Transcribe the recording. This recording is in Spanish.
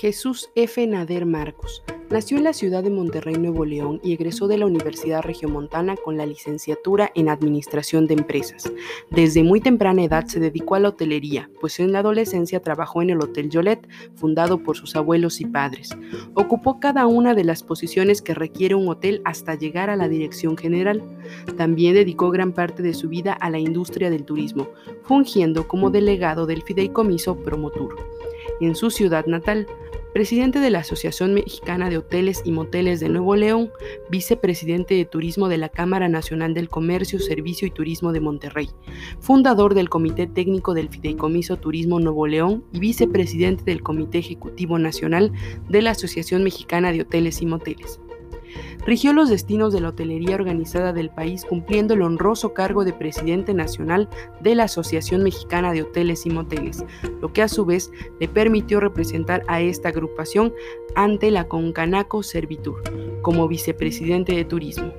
Jesús F. Nader Marcos. Nació en la ciudad de Monterrey, Nuevo León y egresó de la Universidad Regiomontana con la licenciatura en Administración de Empresas. Desde muy temprana edad se dedicó a la hotelería, pues en la adolescencia trabajó en el Hotel Jolet, fundado por sus abuelos y padres. Ocupó cada una de las posiciones que requiere un hotel hasta llegar a la dirección general. También dedicó gran parte de su vida a la industria del turismo, fungiendo como delegado del fideicomiso Promotur en su ciudad natal, presidente de la Asociación Mexicana de Hoteles y Moteles de Nuevo León, vicepresidente de Turismo de la Cámara Nacional del Comercio, Servicio y Turismo de Monterrey, fundador del Comité Técnico del Fideicomiso Turismo Nuevo León y vicepresidente del Comité Ejecutivo Nacional de la Asociación Mexicana de Hoteles y Moteles rigió los destinos de la hotelería organizada del país cumpliendo el honroso cargo de presidente nacional de la Asociación Mexicana de Hoteles y Moteles, lo que a su vez le permitió representar a esta agrupación ante la Concanaco Servitur como vicepresidente de Turismo.